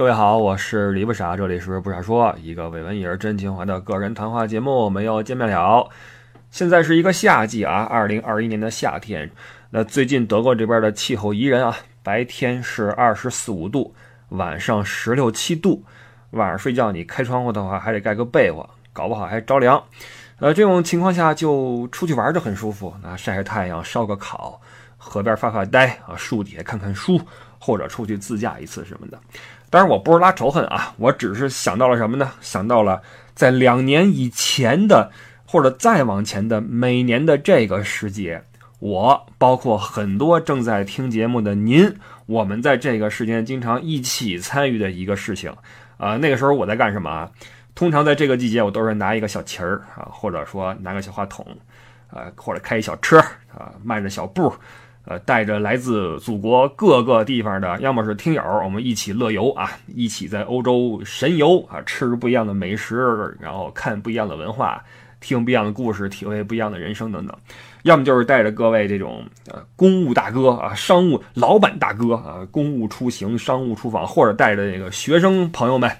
各位好，我是李不傻，这里是不傻说，一个伪文艺而真情怀的个人谈话节目，我们又见面了。现在是一个夏季啊，二零二一年的夏天。那最近德国这边的气候宜人啊，白天是二十四五度，晚上十六七度。晚上睡觉你开窗户的话，还得盖个被窝，搞不好还着凉。呃，这种情况下就出去玩就很舒服，啊，晒晒太阳，烧个烤，河边发发呆啊，树底下看看书，或者出去自驾一次什么的。当然，我不是拉仇恨啊，我只是想到了什么呢？想到了在两年以前的，或者再往前的每年的这个时节，我包括很多正在听节目的您，我们在这个时间经常一起参与的一个事情。啊，那个时候我在干什么啊？通常在这个季节，我都是拿一个小旗儿啊，或者说拿个小话筒，啊，或者开一小车啊，迈着小步。呃，带着来自祖国各个地方的，要么是听友，我们一起乐游啊，一起在欧洲神游啊，吃不一样的美食，然后看不一样的文化，听不一样的故事，体会不一样的人生等等。要么就是带着各位这种呃公务大哥啊，商务老板大哥啊，公务出行、商务出访，或者带着这个学生朋友们，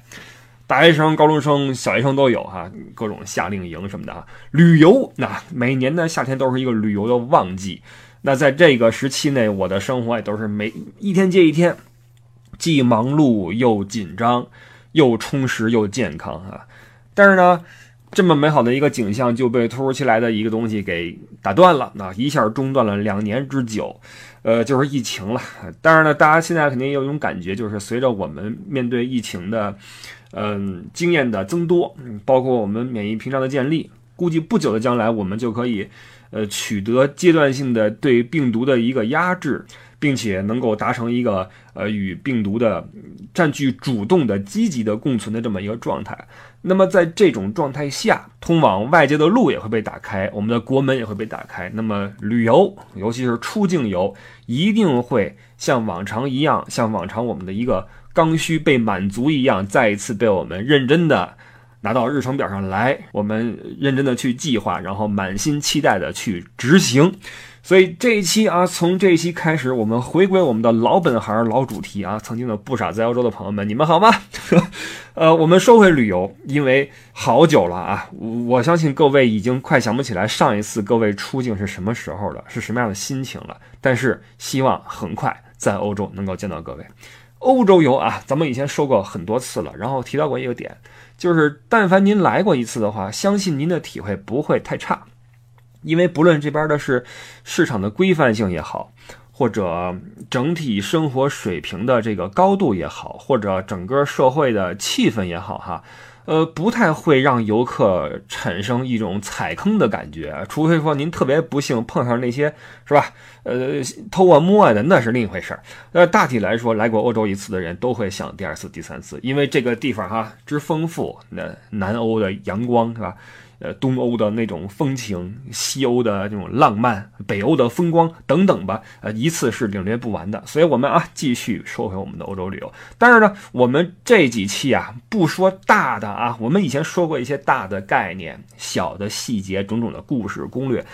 大学生、高中生、小学生都有哈，各种夏令营什么的啊，旅游。那每年的夏天都是一个旅游的旺季。那在这个时期内，我的生活也都是每一天接一天，既忙碌又紧张，又充实又健康啊！但是呢，这么美好的一个景象就被突如其来的一个东西给打断了，那一下中断了两年之久，呃，就是疫情了。当然呢，大家现在肯定有一种感觉，就是随着我们面对疫情的，嗯，经验的增多，包括我们免疫屏障的建立，估计不久的将来我们就可以。呃，取得阶段性的对病毒的一个压制，并且能够达成一个呃与病毒的占据主动的积极的共存的这么一个状态。那么在这种状态下，通往外界的路也会被打开，我们的国门也会被打开。那么旅游，尤其是出境游，一定会像往常一样，像往常我们的一个刚需被满足一样，再一次被我们认真的。拿到日程表上来，我们认真的去计划，然后满心期待的去执行。所以这一期啊，从这一期开始，我们回归我们的老本行、老主题啊。曾经的不傻在欧洲的朋友们，你们好吗？呃，我们说回旅游，因为好久了啊，我相信各位已经快想不起来上一次各位出境是什么时候了，是什么样的心情了。但是希望很快在欧洲能够见到各位。欧洲游啊，咱们以前说过很多次了，然后提到过一个点。就是，但凡您来过一次的话，相信您的体会不会太差，因为不论这边的是市场的规范性也好，或者整体生活水平的这个高度也好，或者整个社会的气氛也好，哈。呃，不太会让游客产生一种踩坑的感觉，除非说您特别不幸碰上那些是吧？呃，偷啊摸啊的，那是另一回事儿。那大体来说，来过欧洲一次的人都会想第二次、第三次，因为这个地方哈之丰富，那南欧的阳光是吧？呃，东欧的那种风情，西欧的这种浪漫，北欧的风光等等吧，呃，一次是领略不完的。所以，我们啊，继续说回我们的欧洲旅游。但是呢，我们这几期啊，不说大的啊，我们以前说过一些大的概念、小的细节、种种的故事攻略。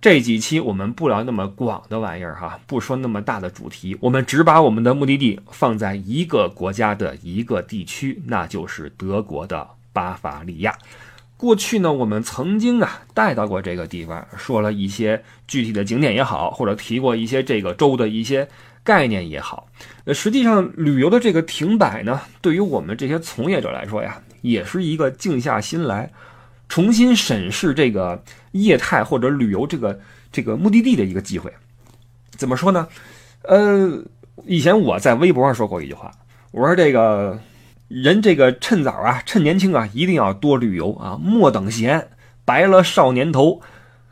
这几期我们不聊那么广的玩意儿哈，不说那么大的主题，我们只把我们的目的地放在一个国家的一个地区，那就是德国的巴伐利亚。过去呢，我们曾经啊带到过这个地方，说了一些具体的景点也好，或者提过一些这个州的一些概念也好。呃，实际上旅游的这个停摆呢，对于我们这些从业者来说呀，也是一个静下心来，重新审视这个业态或者旅游这个这个目的地的一个机会。怎么说呢？呃，以前我在微博上说过一句话，我说这个。人这个趁早啊，趁年轻啊，一定要多旅游啊，莫等闲，白了少年头。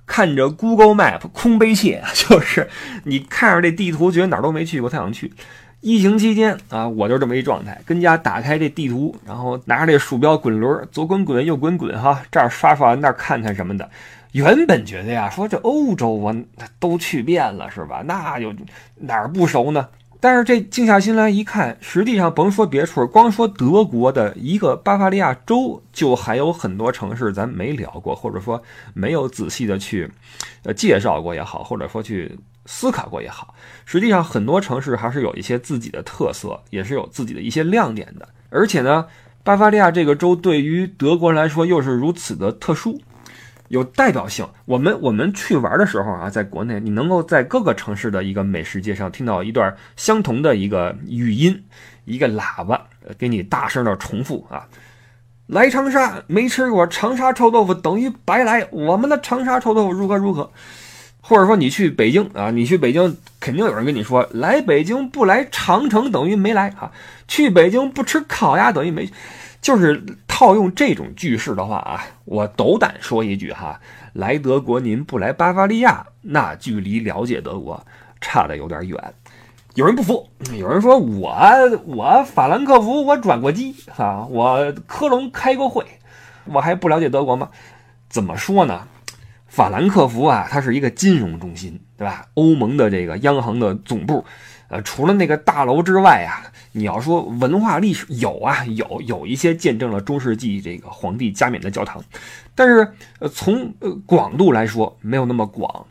看着 Google Map 空悲切，就是你看着这地图，觉得哪儿都没去过，才想去。疫情期间啊，我就这么一状态，跟家打开这地图，然后拿着这鼠标滚轮，左滚滚，右滚滚，哈，这儿刷刷，那儿看看什么的。原本觉得呀，说这欧洲我都去遍了，是吧？那就哪儿不熟呢？但是这静下心来一看，实际上甭说别处，光说德国的一个巴伐利亚州，就还有很多城市咱没聊过，或者说没有仔细的去，呃介绍过也好，或者说去思考过也好。实际上很多城市还是有一些自己的特色，也是有自己的一些亮点的。而且呢，巴伐利亚这个州对于德国人来说又是如此的特殊，有代表性。我们我们去玩的时候啊，在国内你能够在各个城市的一个美食街上听到一段相同的一个语音，一个喇叭给你大声的重复啊。来长沙没吃过长沙臭豆腐等于白来，我们的长沙臭豆腐如何如何？或者说你去北京啊，你去北京肯定有人跟你说，来北京不来长城等于没来啊，去北京不吃烤鸭等于没，就是套用这种句式的话啊，我斗胆说一句哈，来德国您不来巴伐利亚，那距离了解德国差的有点远。有人不服，有人说我我法兰克福我转过机啊，我科隆开过会，我还不了解德国吗？怎么说呢？法兰克福啊，它是一个金融中心，对吧？欧盟的这个央行的总部，呃，除了那个大楼之外啊，你要说文化历史有啊，有有一些见证了中世纪这个皇帝加冕的教堂，但是呃，从呃广度来说没有那么广。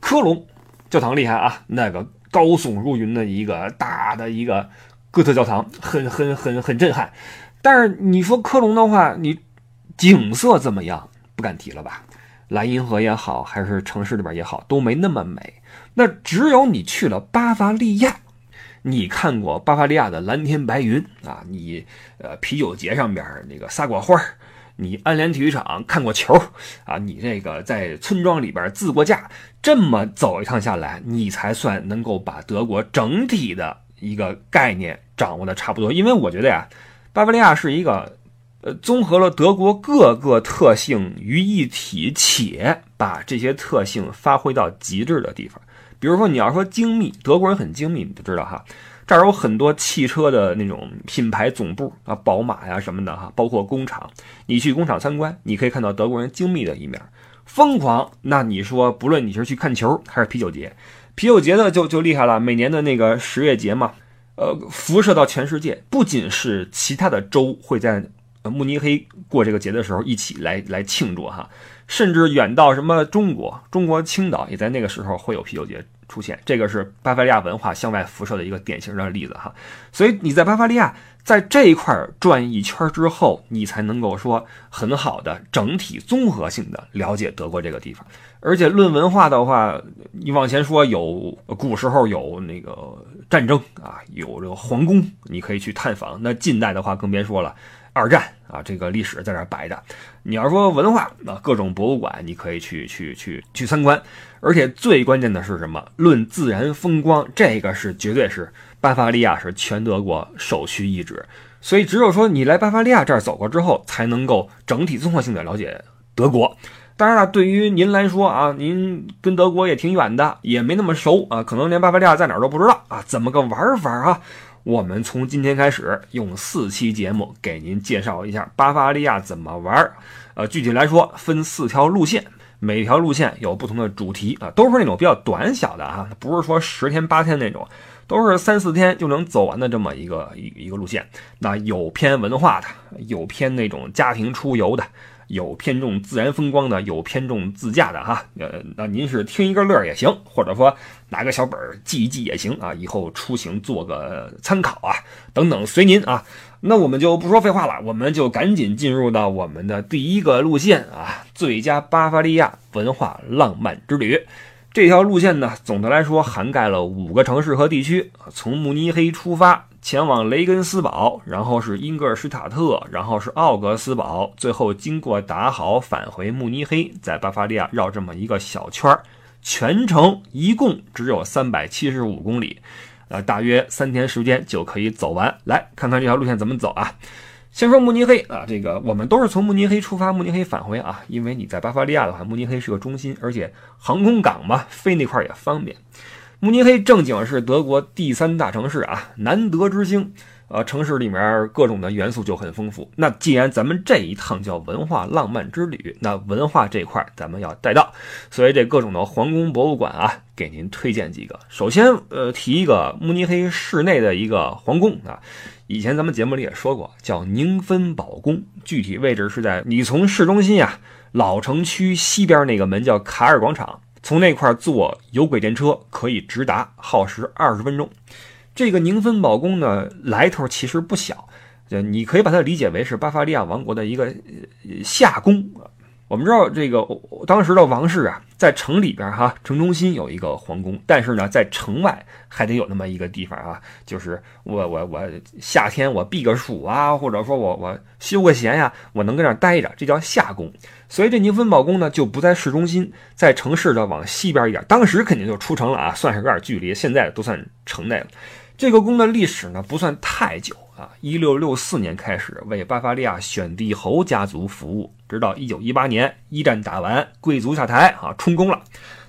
科隆教堂厉害啊，那个。高耸入云的一个大的一个哥特教堂，很很很很震撼。但是你说科隆的话，你景色怎么样？不敢提了吧。莱茵河也好，还是城市里边也好，都没那么美。那只有你去了巴伐利亚，你看过巴伐利亚的蓝天白云啊，你呃啤酒节上边那个撒过花儿。你安联体育场看过球啊？你这个在村庄里边自过驾，这么走一趟下来，你才算能够把德国整体的一个概念掌握的差不多。因为我觉得呀，巴伐利亚是一个呃综合了德国各个特性于一体，且把这些特性发挥到极致的地方。比如说，你要说精密，德国人很精密，你就知道哈。这儿有很多汽车的那种品牌总部啊，宝马呀什么的哈，包括工厂。你去工厂参观，你可以看到德国人精密的一面，疯狂。那你说，不论你是去看球还是啤酒节，啤酒节呢就就厉害了，每年的那个十月节嘛，呃，辐射到全世界，不仅是其他的州会在慕尼黑过这个节的时候一起来来庆祝哈，甚至远到什么中国，中国青岛也在那个时候会有啤酒节。出现，这个是巴伐利亚文化向外辐射的一个典型的例子哈。所以你在巴伐利亚在这一块转一圈之后，你才能够说很好的整体综合性的了解德国这个地方。而且论文化的话，你往前说有古时候有那个战争啊，有这个皇宫，你可以去探访。那近代的话更别说了。二战啊，这个历史在这摆着。你要说文化啊，各种博物馆你可以去去去去参观。而且最关键的是什么？论自然风光，这个是绝对是巴伐利亚是全德国首屈一指。所以只有说你来巴伐利亚这儿走过之后，才能够整体综合性的了解德国。当然了，对于您来说啊，您跟德国也挺远的，也没那么熟啊，可能连巴伐利亚在哪儿都不知道啊，怎么个玩法啊？我们从今天开始用四期节目给您介绍一下巴伐利亚怎么玩儿。呃，具体来说分四条路线，每条路线有不同的主题啊，都是那种比较短小的啊，不是说十天八天那种，都是三四天就能走完的这么一个一一个路线。那有偏文化的，有偏那种家庭出游的。有偏重自然风光的，有偏重自驾的哈。呃，那您是听一个乐也行，或者说拿个小本记一记也行啊。以后出行做个参考啊，等等随您啊。那我们就不说废话了，我们就赶紧进入到我们的第一个路线啊，最佳巴伐利亚文化浪漫之旅。这条路线呢，总的来说涵盖了五个城市和地区，从慕尼黑出发。前往雷根斯堡，然后是英格尔施塔特，然后是奥格斯堡，最后经过达豪返回慕尼黑，在巴伐利亚绕这么一个小圈儿，全程一共只有三百七十五公里，呃，大约三天时间就可以走完。来看看这条路线怎么走啊？先说慕尼黑啊，这个我们都是从慕尼黑出发，慕尼黑返回啊，因为你在巴伐利亚的话，慕尼黑是个中心，而且航空港嘛，飞那块儿也方便。慕尼黑正经是德国第三大城市啊，南德之星。呃，城市里面各种的元素就很丰富。那既然咱们这一趟叫文化浪漫之旅，那文化这块咱们要带到，所以这各种的皇宫博物馆啊，给您推荐几个。首先，呃，提一个慕尼黑市内的一个皇宫啊，以前咱们节目里也说过，叫宁芬堡宫，具体位置是在你从市中心啊老城区西边那个门叫卡尔广场。从那块坐有轨电车可以直达，耗时二十分钟。这个宁芬堡宫呢，来头其实不小，呃你可以把它理解为是巴伐利亚王国的一个夏宫。我们知道这个当时的王室啊，在城里边哈，城中心有一个皇宫，但是呢，在城外还得有那么一个地方啊，就是我我我夏天我避个暑啊，或者说我我休个闲呀，我能跟那待着，这叫夏宫。所以这宁芬堡宫呢，就不在市中心，在城市的往西边一点。当时肯定就出城了啊，算是有点距离，现在都算城内了。这个宫的历史呢，不算太久。啊，一六六四年开始为巴伐利亚选帝侯家族服务，直到一九一八年一战打完，贵族下台啊，充公了。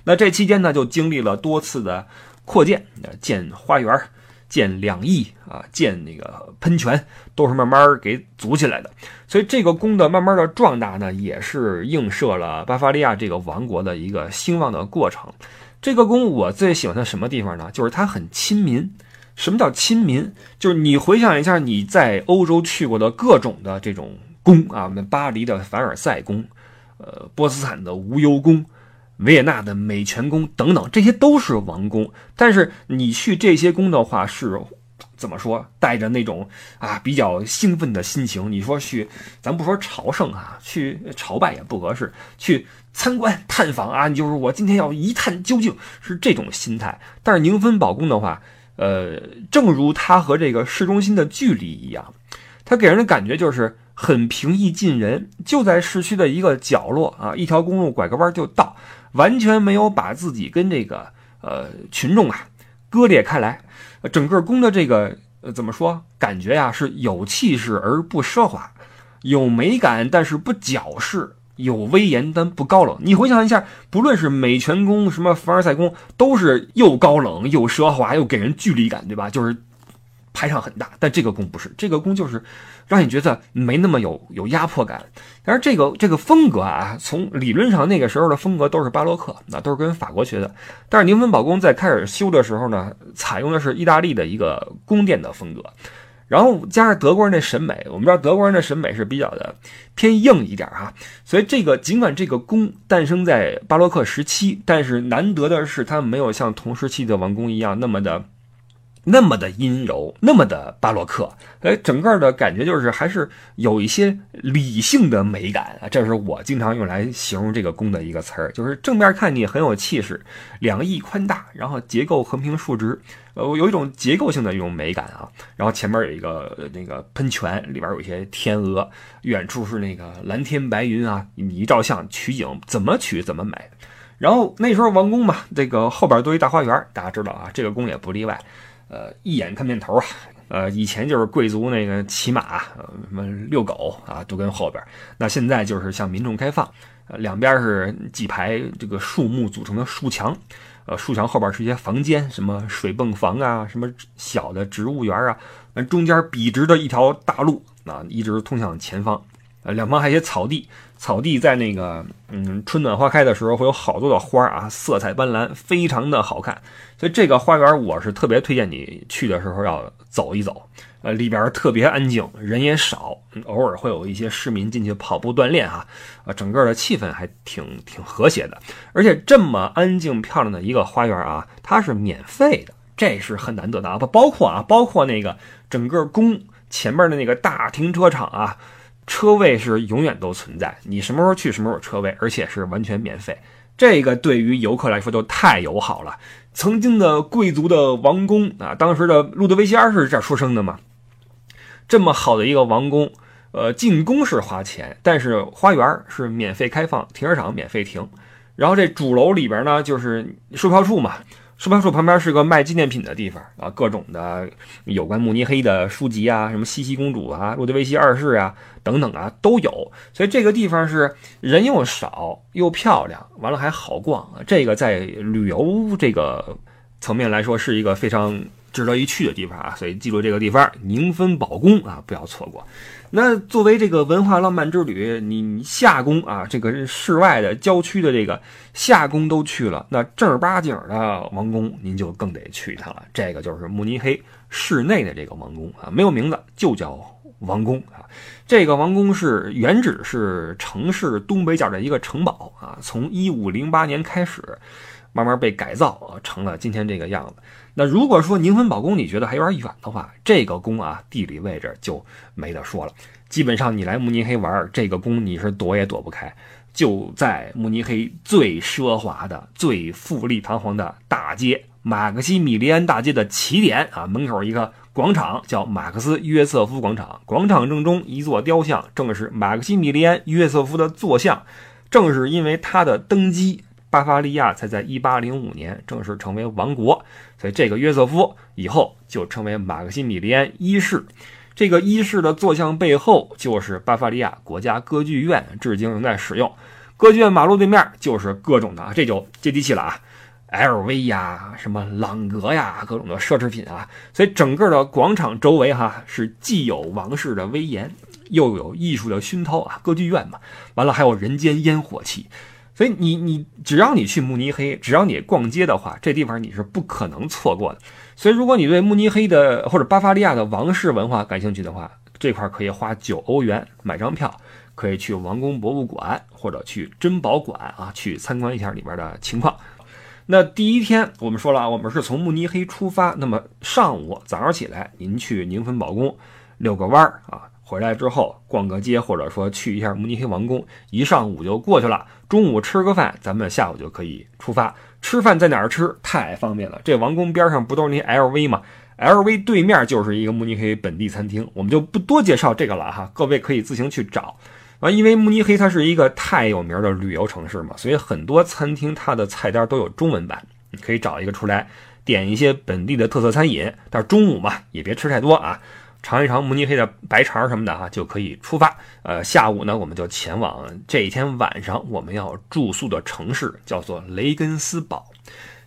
那这期间呢，就经历了多次的扩建，建花园、建两翼啊，建那个喷泉，都是慢慢给组起来的。所以这个宫的慢慢的壮大呢，也是映射了巴伐利亚这个王国的一个兴旺的过程。这个宫我最喜欢它什么地方呢？就是它很亲民。什么叫亲民？就是你回想一下你在欧洲去过的各种的这种宫啊，我们巴黎的凡尔赛宫，呃，波茨坦的无忧宫，维也纳的美泉宫等等，这些都是王宫。但是你去这些宫的话，是怎么说？带着那种啊比较兴奋的心情。你说去，咱不说朝圣啊，去朝拜也不合适，去参观探访啊，就是我今天要一探究竟，是这种心态。但是宁芬堡宫的话。呃，正如它和这个市中心的距离一样，它给人的感觉就是很平易近人，就在市区的一个角落啊，一条公路拐个弯就到，完全没有把自己跟这个呃群众啊割裂开来。整个宫的这个呃怎么说，感觉呀是有气势而不奢华，有美感但是不矫饰。有威严但不高冷。你回想一下，不论是美泉宫、什么凡尔赛宫，都是又高冷又奢华又给人距离感，对吧？就是排场很大。但这个宫不是，这个宫就是让你觉得没那么有有压迫感。但是这个这个风格啊，从理论上那个时候的风格都是巴洛克，那都是跟法国学的。但是宁芬堡宫在开始修的时候呢，采用的是意大利的一个宫殿的风格。然后加上德国人的审美，我们知道德国人的审美是比较的偏硬一点哈，所以这个尽管这个宫诞生在巴洛克时期，但是难得的是它没有像同时期的王宫一样那么的。那么的阴柔，那么的巴洛克，哎，整个的感觉就是还是有一些理性的美感啊，这是我经常用来形容这个宫的一个词儿，就是正面看你很有气势，两翼宽大，然后结构横平竖直，呃，有一种结构性的一种美感啊。然后前面有一个那个喷泉，里边有一些天鹅，远处是那个蓝天白云啊，你一照相取景，怎么取怎么美。然后那时候王宫嘛，这个后边多一大花园，大家知道啊，这个宫也不例外。呃，一眼看面头啊，呃，以前就是贵族那个骑马，什么遛狗啊，都跟后边。那现在就是向民众开放，呃，两边是几排这个树木组成的树墙，呃，树墙后边是一些房间，什么水泵房啊，什么小的植物园啊，中间笔直的一条大路啊，一直通向前方，呃，两旁还有些草地。草地在那个嗯春暖花开的时候会有好多的花啊，色彩斑斓，非常的好看。所以这个花园我是特别推荐你去的时候要走一走。呃，里边特别安静，人也少，偶尔会有一些市民进去跑步锻炼哈。呃，整个的气氛还挺挺和谐的。而且这么安静漂亮的一个花园啊，它是免费的，这是很难得的啊。不包括啊，包括那个整个宫前面的那个大停车场啊。车位是永远都存在，你什么时候去什么时候车位，而且是完全免费。这个对于游客来说就太友好了。曾经的贵族的王宫啊，当时的路德维希二世这儿出生的嘛，这么好的一个王宫，呃，进宫是花钱，但是花园是免费开放，停车场免费停。然后这主楼里边呢，就是售票处嘛。售票处旁边是个卖纪念品的地方啊，各种的有关慕尼黑的书籍啊，什么茜茜公主啊、路德维希二世啊等等啊都有。所以这个地方是人又少又漂亮，完了还好逛。这个在旅游这个层面来说是一个非常值得一去的地方啊。所以记住这个地方，宁芬堡宫啊，不要错过。那作为这个文化浪漫之旅，你夏宫啊，这个室外的郊区的这个夏宫都去了，那正儿八经的王宫您就更得去一趟了。这个就是慕尼黑市内的这个王宫啊，没有名字，就叫王宫啊。这个王宫是原址是城市东北角的一个城堡啊，从一五零八年开始，慢慢被改造，成了今天这个样子。那如果说宁芬堡宫你觉得还有点远的话，这个宫啊地理位置就没得说了。基本上你来慕尼黑玩，这个宫你是躲也躲不开，就在慕尼黑最奢华的、最富丽堂皇的大街马克西米利安大街的起点啊，门口一个广场叫马克思约瑟夫广场，广场正中一座雕像，正是马克西米利安约瑟夫的坐像。正是因为他的登基。巴伐利亚才在1805年正式成为王国，所以这个约瑟夫以后就称为马克西米利安一世。这个一世的坐像背后就是巴伐利亚国家歌剧院，至今仍在使用。歌剧院马路对面就是各种的，这就接地气了啊，LV 呀，什么朗格呀，各种的奢侈品啊。所以整个的广场周围哈是既有王室的威严，又有艺术的熏陶啊，歌剧院嘛，完了还有人间烟火气。所以你你只要你去慕尼黑，只要你逛街的话，这地方你是不可能错过的。所以如果你对慕尼黑的或者巴伐利亚的王室文化感兴趣的话，这块可以花九欧元买张票，可以去王宫博物馆或者去珍宝馆啊，去参观一下里边的情况。那第一天我们说了啊，我们是从慕尼黑出发，那么上午早上起来您去宁芬堡宫遛个弯儿啊。回来之后逛个街，或者说去一下慕尼黑王宫，一上午就过去了。中午吃个饭，咱们下午就可以出发。吃饭在哪儿吃？太方便了。这王宫边上不都是那些 LV 吗？LV 对面就是一个慕尼黑本地餐厅，我们就不多介绍这个了哈，各位可以自行去找。啊，因为慕尼黑它是一个太有名的旅游城市嘛，所以很多餐厅它的菜单都有中文版，你可以找一个出来点一些本地的特色餐饮。但是中午嘛，也别吃太多啊。尝一尝慕尼黑的白肠什么的哈，就可以出发。呃，下午呢，我们就前往这一天晚上我们要住宿的城市，叫做雷根斯堡。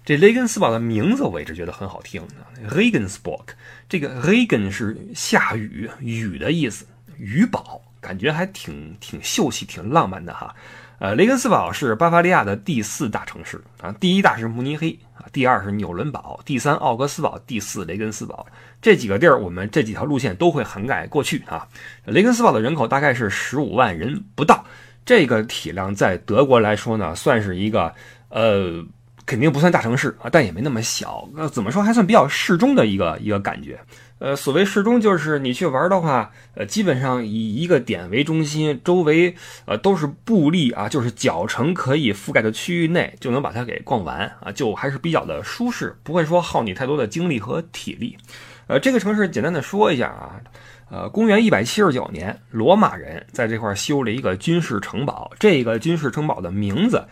这雷根斯堡的名字我一直觉得很好听，Regensburg。这个 Regen 是下雨雨的意思，雨堡，感觉还挺挺秀气、挺浪漫的哈。呃，雷根斯堡是巴伐利亚的第四大城市啊，第一大是慕尼黑第二是纽伦堡，第三奥格斯堡，第四雷根斯堡。这几个地儿，我们这几条路线都会涵盖过去啊。雷根斯堡的人口大概是十五万人不到，这个体量在德国来说呢，算是一个呃，肯定不算大城市啊，但也没那么小。那怎么说，还算比较适中的一个一个感觉。呃，所谓适中，就是你去玩的话，呃，基本上以一个点为中心，周围呃都是步力啊，就是脚程可以覆盖的区域内，就能把它给逛完啊，就还是比较的舒适，不会说耗你太多的精力和体力。呃，这个城市简单的说一下啊，呃，公元一百七十九年，罗马人在这块修了一个军事城堡，这个军事城堡的名字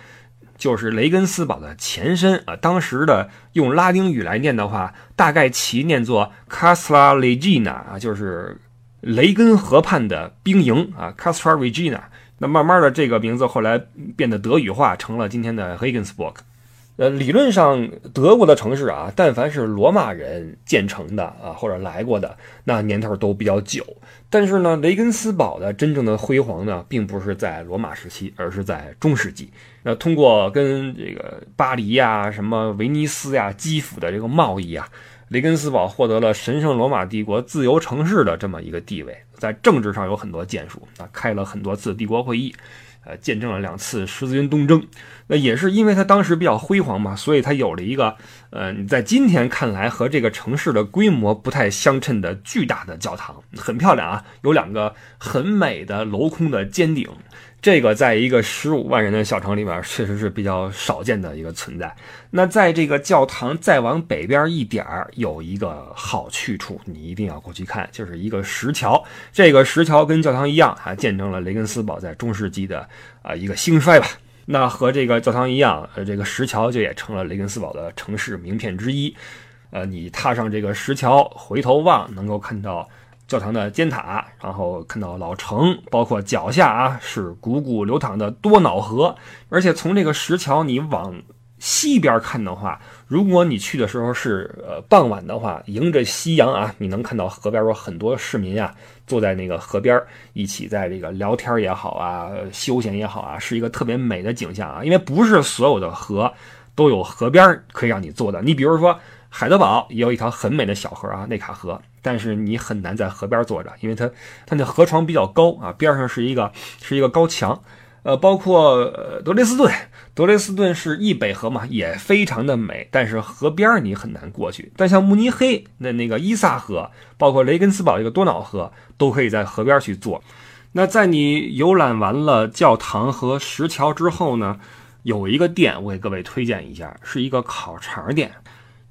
就是雷根斯堡的前身啊。当时的用拉丁语来念的话，大概其念作 Castra Regina 啊，就是雷根河畔的兵营啊，Castra Regina。那慢慢的，这个名字后来变得德语化，成了今天的 Regensburg。呃，理论上，德国的城市啊，但凡是罗马人建成的啊，或者来过的，那年头都比较久。但是呢，雷根斯堡的真正的辉煌呢，并不是在罗马时期，而是在中世纪。那通过跟这个巴黎呀、什么威尼斯呀、基辅的这个贸易啊，雷根斯堡获得了神圣罗马帝国自由城市的这么一个地位。在政治上有很多建树啊，开了很多次帝国会议。呃，见证了两次十字军东征，那也是因为他当时比较辉煌嘛，所以他有了一个呃，你在今天看来和这个城市的规模不太相称的巨大的教堂，很漂亮啊，有两个很美的镂空的尖顶。这个在一个十五万人的小城里边，确实是比较少见的一个存在。那在这个教堂再往北边一点儿，有一个好去处，你一定要过去看，就是一个石桥。这个石桥跟教堂一样，还见证了雷根斯堡在中世纪的啊一个兴衰吧。那和这个教堂一样，呃，这个石桥就也成了雷根斯堡的城市名片之一。呃，你踏上这个石桥，回头望，能够看到。教堂的尖塔，然后看到老城，包括脚下啊是汩汩流淌的多瑙河，而且从这个石桥你往西边看的话，如果你去的时候是呃傍晚的话，迎着夕阳啊，你能看到河边有很多市民啊坐在那个河边一起在这个聊天也好啊，休闲也好啊，是一个特别美的景象啊。因为不是所有的河都有河边可以让你坐的，你比如说。海德堡也有一条很美的小河啊，内卡河，但是你很难在河边坐着，因为它它那河床比较高啊，边上是一个是一个高墙，呃，包括德累斯顿，德累斯顿是易北河嘛，也非常的美，但是河边你很难过去。但像慕尼黑那那个伊萨河，包括雷根斯堡这个多瑙河，都可以在河边去坐。那在你游览完了教堂和石桥之后呢，有一个店我给各位推荐一下，是一个烤肠店。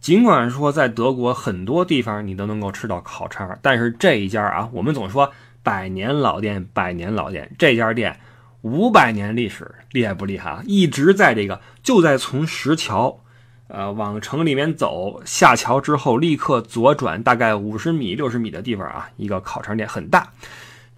尽管说在德国很多地方你都能够吃到烤肠，但是这一家啊，我们总说百年老店，百年老店，这家店。五百年历史，厉害不厉害啊？一直在这个，就在从石桥，呃，往城里面走，下桥之后立刻左转，大概五十米、六十米的地方啊，一个烤肠店很大，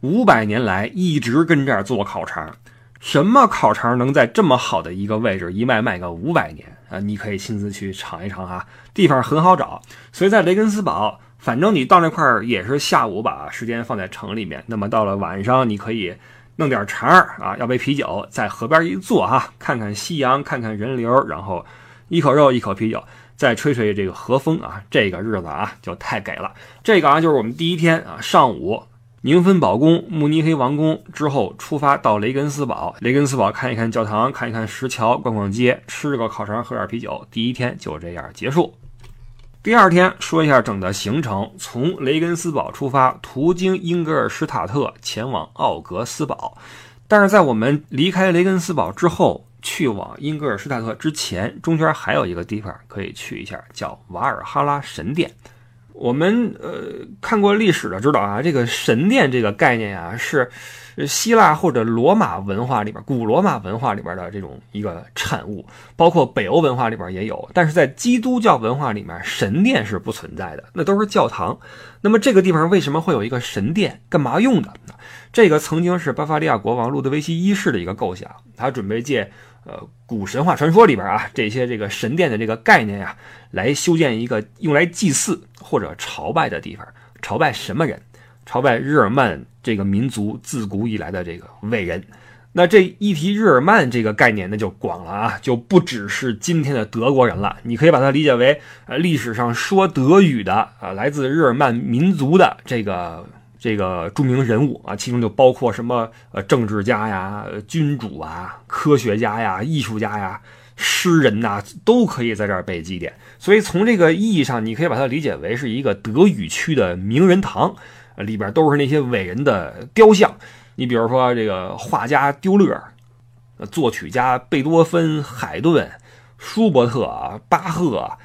五百年来一直跟这儿做烤肠。什么烤肠能在这么好的一个位置一卖卖个五百年啊？你可以亲自去尝一尝哈，地方很好找。所以在雷根斯堡，反正你到那块儿也是下午把时间放在城里面，那么到了晚上你可以。弄点肠儿啊，要杯啤酒，在河边一坐哈，看看夕阳，看看人流，然后一口肉一口啤酒，再吹吹这个和风啊，这个日子啊就太给了。这个啊就是我们第一天啊，上午宁芬堡宫、慕尼黑王宫之后出发到雷根斯堡，雷根斯堡看一看教堂，看一看石桥，逛逛街，吃个烤肠，喝点啤酒，第一天就这样结束。第二天说一下整的行程：从雷根斯堡出发，途经英格尔施塔特，前往奥格斯堡。但是在我们离开雷根斯堡之后，去往英格尔施塔特之前，中间还有一个地方可以去一下，叫瓦尔哈拉神殿。我们呃看过历史的知道啊，这个神殿这个概念啊是。希腊或者罗马文化里边，古罗马文化里边的这种一个产物，包括北欧文化里边也有，但是在基督教文化里面，神殿是不存在的，那都是教堂。那么这个地方为什么会有一个神殿？干嘛用的？这个曾经是巴伐利亚国王路德维希一世的一个构想，他准备借呃古神话传说里边啊这些这个神殿的这个概念呀，来修建一个用来祭祀或者朝拜的地方。朝拜什么人？朝拜日耳曼这个民族自古以来的这个伟人，那这一提日耳曼这个概念，那就广了啊，就不只是今天的德国人了。你可以把它理解为，呃，历史上说德语的啊，来自日耳曼民族的这个这个著名人物啊，其中就包括什么呃政治家呀、君主啊、科学家呀、艺术家呀、诗人呐，都可以在这儿被祭奠。所以从这个意义上，你可以把它理解为是一个德语区的名人堂。里边都是那些伟人的雕像，你比如说这个画家丢勒，作曲家贝多芬、海顿、舒伯特、巴赫，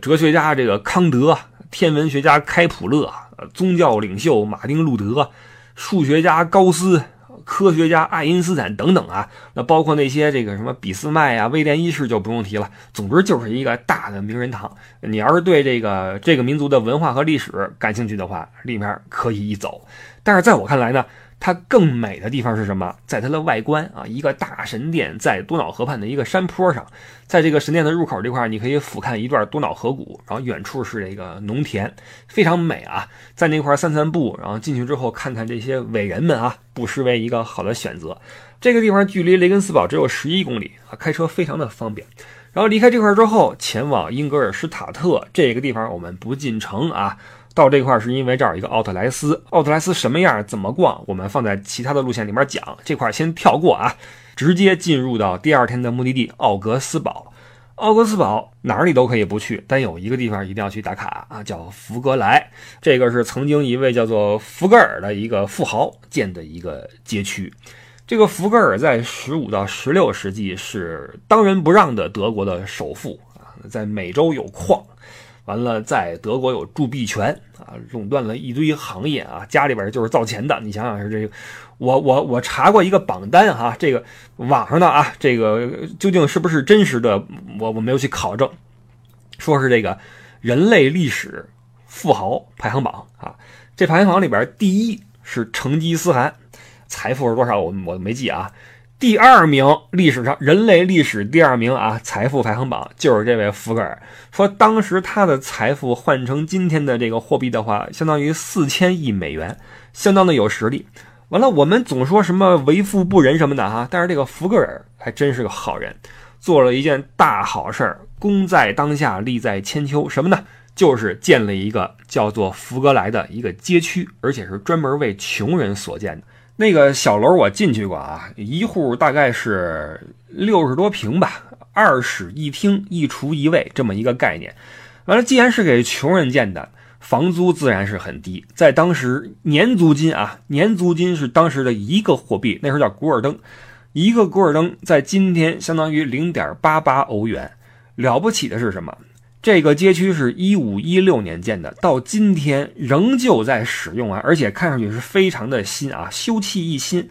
哲学家这个康德，天文学家开普勒，宗教领袖马丁路德，数学家高斯。科学家爱因斯坦等等啊，那包括那些这个什么俾斯麦啊、威廉一世就不用提了。总之就是一个大的名人堂。你要是对这个这个民族的文化和历史感兴趣的话，里面可以一走。但是在我看来呢。它更美的地方是什么？在它的外观啊，一个大神殿在多瑙河畔的一个山坡上，在这个神殿的入口这块，你可以俯瞰一段多瑙河谷，然后远处是这个农田，非常美啊。在那块散散步，然后进去之后看看这些伟人们啊，不失为一个好的选择。这个地方距离雷根斯堡只有十一公里啊，开车非常的方便。然后离开这块之后，前往英格尔施塔特这个地方，我们不进城啊。到这块是因为这儿有一个奥特莱斯，奥特莱斯什么样，怎么逛，我们放在其他的路线里面讲，这块先跳过啊，直接进入到第二天的目的地奥格斯堡。奥格斯堡哪儿你都可以不去，但有一个地方一定要去打卡啊，叫福格莱。这个是曾经一位叫做福格尔的一个富豪建的一个街区。这个福格尔在十五到十六世纪是当仁不让的德国的首富啊，在美洲有矿。完了，在德国有铸币权啊，垄断了一堆行业啊，家里边就是造钱的。你想想是这个，我我我查过一个榜单哈，这个网上的啊，这个究竟是不是真实的，我我没有去考证。说是这个人类历史富豪排行榜啊，这排行榜里边第一是成吉思汗，财富是多少？我我没记啊。第二名，历史上人类历史第二名啊，财富排行榜就是这位福格尔。说当时他的财富换成今天的这个货币的话，相当于四千亿美元，相当的有实力。完了，我们总说什么为富不仁什么的哈，但是这个福格尔还真是个好人，做了一件大好事，功在当下，利在千秋。什么呢？就是建了一个叫做福格莱的一个街区，而且是专门为穷人所建的。那个小楼我进去过啊，一户大概是六十多平吧，二室一厅一厨一卫这么一个概念。完了，既然是给穷人建的，房租自然是很低。在当时，年租金啊，年租金是当时的一个货币，那时候叫古尔登，一个古尔登在今天相当于零点八八欧元。了不起的是什么？这个街区是一五一六年建的，到今天仍旧在使用啊，而且看上去是非常的新啊，修葺一新。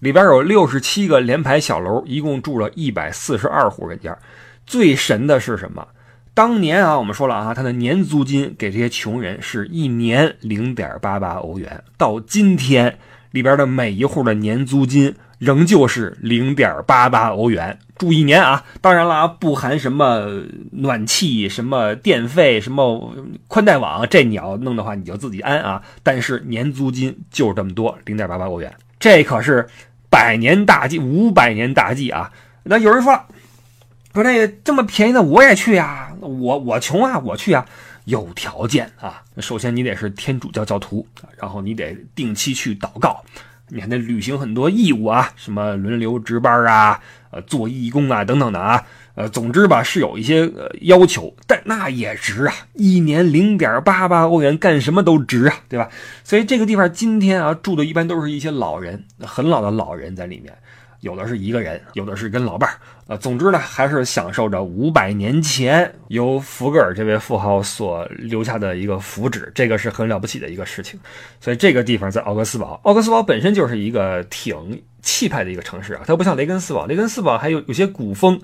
里边有六十七个联排小楼，一共住了一百四十二户人家。最神的是什么？当年啊，我们说了啊，它的年租金给这些穷人是一年零点八八欧元，到今天里边的每一户的年租金。仍旧是零点八八欧元住一年啊！当然了啊，不含什么暖气、什么电费、什么宽带网，这你要弄的话，你就自己安啊。但是年租金就是这么多，零点八八欧元，这可是百年大计、五百年大计啊！那有人说了，说这这么便宜的我也去呀，我我穷啊，我去啊，有条件啊。首先你得是天主教教徒，然后你得定期去祷告。你还得履行很多义务啊，什么轮流值班啊，呃，做义工啊，等等的啊，呃，总之吧，是有一些呃要求，但那也值啊，一年零点八八欧元，干什么都值啊，对吧？所以这个地方今天啊，住的一般都是一些老人，很老的老人在里面。有的是一个人，有的是跟老伴儿，呃，总之呢，还是享受着五百年前由福格尔这位富豪所留下的一个福祉，这个是很了不起的一个事情。所以这个地方在奥格斯堡，奥格斯堡本身就是一个挺气派的一个城市啊，它不像雷根斯堡，雷根斯堡还有有些古风。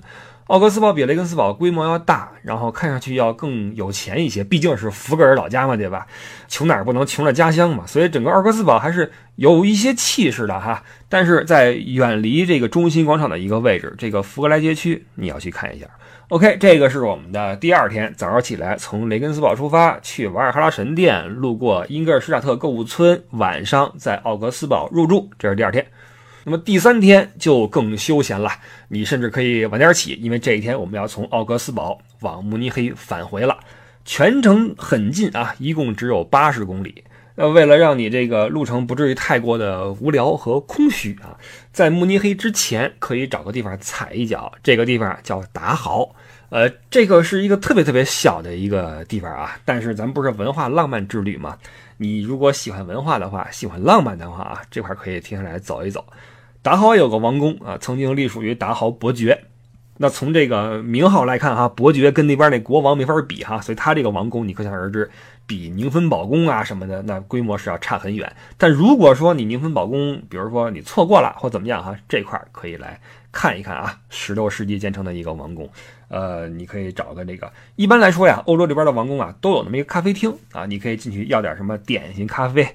奥格斯堡比雷根斯堡规模要大，然后看上去要更有钱一些，毕竟是福格尔老家嘛，对吧？穷哪儿不能穷了家乡嘛，所以整个奥格斯堡还是有一些气势的哈。但是在远离这个中心广场的一个位置，这个福格莱街区，你要去看一下。OK，这个是我们的第二天早上起来，从雷根斯堡出发，去瓦尔哈拉神殿，路过英格尔施塔特购物村，晚上在奥格斯堡入住，这是第二天。那么第三天就更休闲了，你甚至可以晚点起，因为这一天我们要从奥格斯堡往慕尼黑返回了，全程很近啊，一共只有八十公里。呃，为了让你这个路程不至于太过的无聊和空虚啊，在慕尼黑之前可以找个地方踩一脚，这个地方叫达豪，呃，这个是一个特别特别小的一个地方啊，但是咱们不是文化浪漫之旅吗？你如果喜欢文化的话，喜欢浪漫的话啊，这块可以停下来走一走。达豪有个王宫啊，曾经隶属于达豪伯爵。那从这个名号来看哈，伯爵跟那边那国王没法比哈，所以他这个王宫你可想而知，比宁芬堡宫啊什么的那规模是要差很远。但如果说你宁芬堡宫，比如说你错过了或怎么样哈，这块可以来看一看啊，十六世纪建成的一个王宫。呃，你可以找个那个，一般来说呀，欧洲这边的王宫啊都有那么一个咖啡厅啊，你可以进去要点什么点心、咖啡。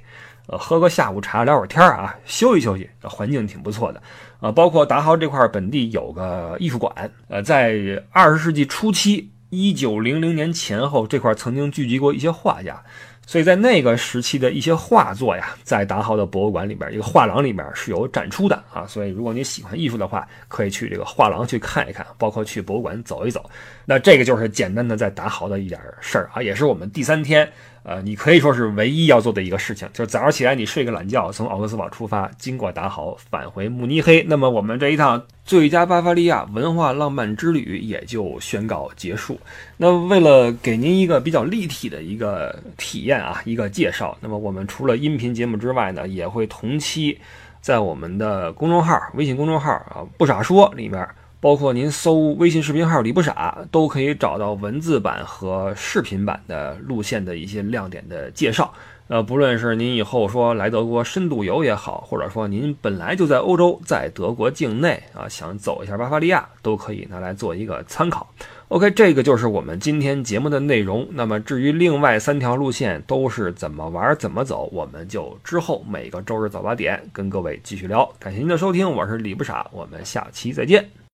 呃，喝个下午茶，聊会儿天啊，休息休息，环境挺不错的。呃，包括达豪这块本地有个艺术馆，呃，在二十世纪初期，一九零零年前后，这块曾经聚集过一些画家。所以在那个时期的一些画作呀，在达豪的博物馆里边，一个画廊里面是有展出的啊。所以如果你喜欢艺术的话，可以去这个画廊去看一看，包括去博物馆走一走。那这个就是简单的在达豪的一点事儿啊，也是我们第三天，呃，你可以说是唯一要做的一个事情，就是早上起来你睡个懒觉，从奥格斯堡出发，经过达豪返回慕尼黑。那么我们这一趟。最佳巴伐利亚文化浪漫之旅也就宣告结束。那为了给您一个比较立体的一个体验啊，一个介绍，那么我们除了音频节目之外呢，也会同期在我们的公众号、微信公众号啊“不傻说”里面，包括您搜微信视频号“李不傻”，都可以找到文字版和视频版的路线的一些亮点的介绍。呃，不论是您以后说来德国深度游也好，或者说您本来就在欧洲，在德国境内啊，想走一下巴伐利亚，都可以拿来做一个参考。OK，这个就是我们今天节目的内容。那么至于另外三条路线都是怎么玩、怎么走，我们就之后每个周日早八点跟各位继续聊。感谢您的收听，我是李不傻，我们下期再见。